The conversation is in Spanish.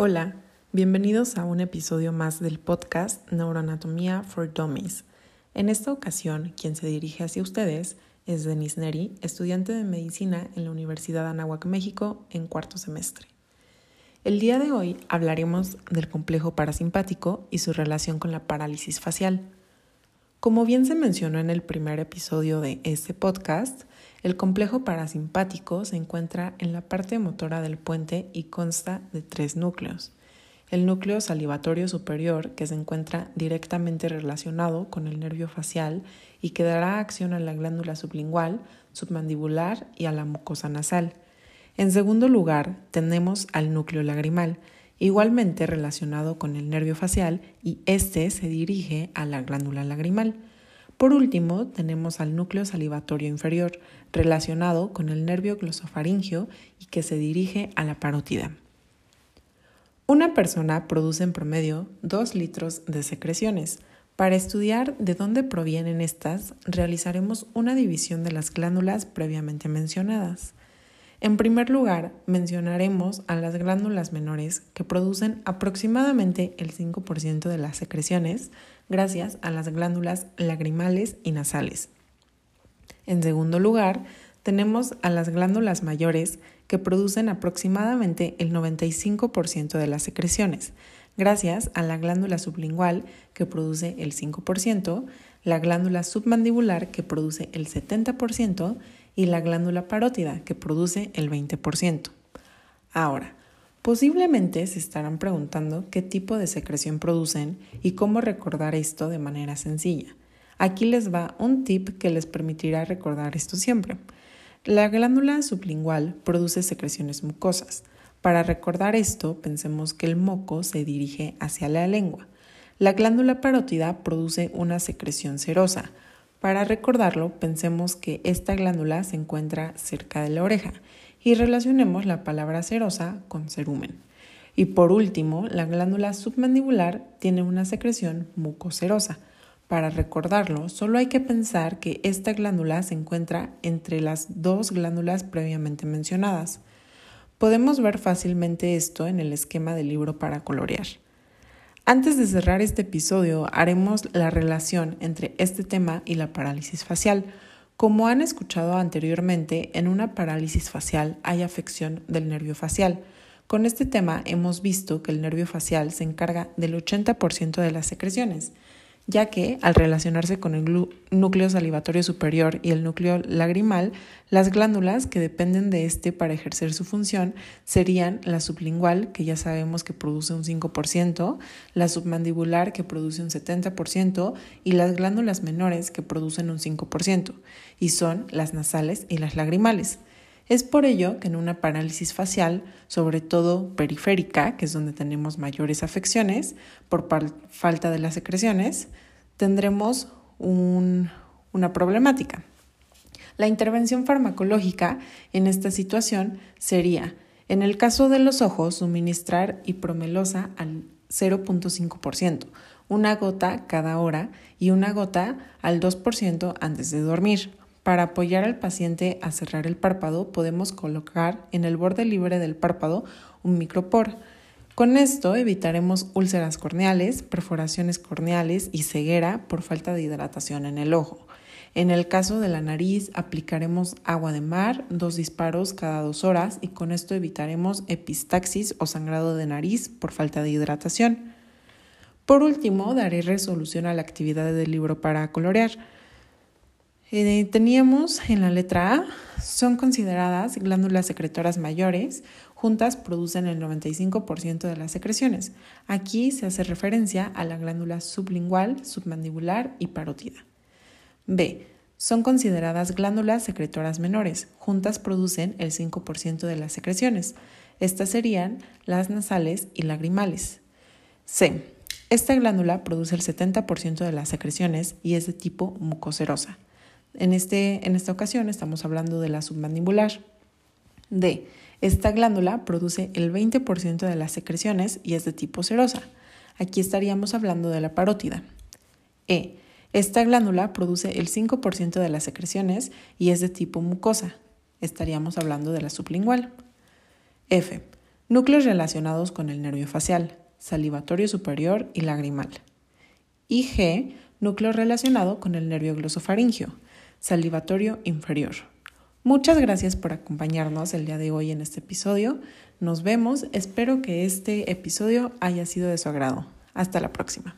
Hola, bienvenidos a un episodio más del podcast Neuroanatomía for Dummies. En esta ocasión, quien se dirige hacia ustedes es Denise Neri, estudiante de medicina en la Universidad de Anáhuac, México, en cuarto semestre. El día de hoy hablaremos del complejo parasimpático y su relación con la parálisis facial. Como bien se mencionó en el primer episodio de este podcast, el complejo parasimpático se encuentra en la parte motora del puente y consta de tres núcleos. El núcleo salivatorio superior, que se encuentra directamente relacionado con el nervio facial y que dará acción a la glándula sublingual, submandibular y a la mucosa nasal. En segundo lugar, tenemos al núcleo lagrimal, igualmente relacionado con el nervio facial y este se dirige a la glándula lagrimal. Por último, tenemos al núcleo salivatorio inferior, relacionado con el nervio glosofaringio y que se dirige a la parótida. Una persona produce en promedio 2 litros de secreciones. Para estudiar de dónde provienen estas, realizaremos una división de las glándulas previamente mencionadas. En primer lugar, mencionaremos a las glándulas menores que producen aproximadamente el 5% de las secreciones gracias a las glándulas lagrimales y nasales. En segundo lugar, tenemos a las glándulas mayores que producen aproximadamente el 95% de las secreciones, gracias a la glándula sublingual que produce el 5%, la glándula submandibular que produce el 70% y la glándula parótida, que produce el 20%. Ahora, posiblemente se estarán preguntando qué tipo de secreción producen y cómo recordar esto de manera sencilla. Aquí les va un tip que les permitirá recordar esto siempre. La glándula sublingual produce secreciones mucosas. Para recordar esto, pensemos que el moco se dirige hacia la lengua. La glándula parótida produce una secreción serosa, para recordarlo, pensemos que esta glándula se encuentra cerca de la oreja y relacionemos la palabra serosa con cerumen. Y por último, la glándula submandibular tiene una secreción mucoserosa. Para recordarlo, solo hay que pensar que esta glándula se encuentra entre las dos glándulas previamente mencionadas. Podemos ver fácilmente esto en el esquema del libro para colorear. Antes de cerrar este episodio, haremos la relación entre este tema y la parálisis facial. Como han escuchado anteriormente, en una parálisis facial hay afección del nervio facial. Con este tema hemos visto que el nervio facial se encarga del 80% de las secreciones ya que al relacionarse con el núcleo salivatorio superior y el núcleo lagrimal, las glándulas que dependen de este para ejercer su función serían la sublingual, que ya sabemos que produce un 5%, la submandibular, que produce un 70%, y las glándulas menores, que producen un 5%, y son las nasales y las lagrimales. Es por ello que en una parálisis facial, sobre todo periférica, que es donde tenemos mayores afecciones por falta de las secreciones, tendremos una problemática. La intervención farmacológica en esta situación sería, en el caso de los ojos, suministrar hipromelosa al 0.5%, una gota cada hora y una gota al 2% antes de dormir. Para apoyar al paciente a cerrar el párpado, podemos colocar en el borde libre del párpado un micropor. Con esto evitaremos úlceras corneales, perforaciones corneales y ceguera por falta de hidratación en el ojo. En el caso de la nariz, aplicaremos agua de mar, dos disparos cada dos horas y con esto evitaremos epistaxis o sangrado de nariz por falta de hidratación. Por último, daré resolución a la actividad del libro para colorear. Eh, teníamos en la letra A, son consideradas glándulas secretoras mayores, juntas producen el 95% de las secreciones. Aquí se hace referencia a la glándula sublingual, submandibular y parótida. B. Son consideradas glándulas secretoras menores, juntas producen el 5% de las secreciones. Estas serían las nasales y lagrimales. C. Esta glándula produce el 70% de las secreciones y es de tipo mucoserosa. En, este, en esta ocasión estamos hablando de la submandibular. D. Esta glándula produce el 20% de las secreciones y es de tipo serosa. Aquí estaríamos hablando de la parótida. E. Esta glándula produce el 5% de las secreciones y es de tipo mucosa. Estaríamos hablando de la sublingual. F. Núcleos relacionados con el nervio facial, salivatorio superior y lagrimal. Y G, núcleo relacionado con el nervio glosofaringio, salivatorio inferior. Muchas gracias por acompañarnos el día de hoy en este episodio. Nos vemos. Espero que este episodio haya sido de su agrado. Hasta la próxima.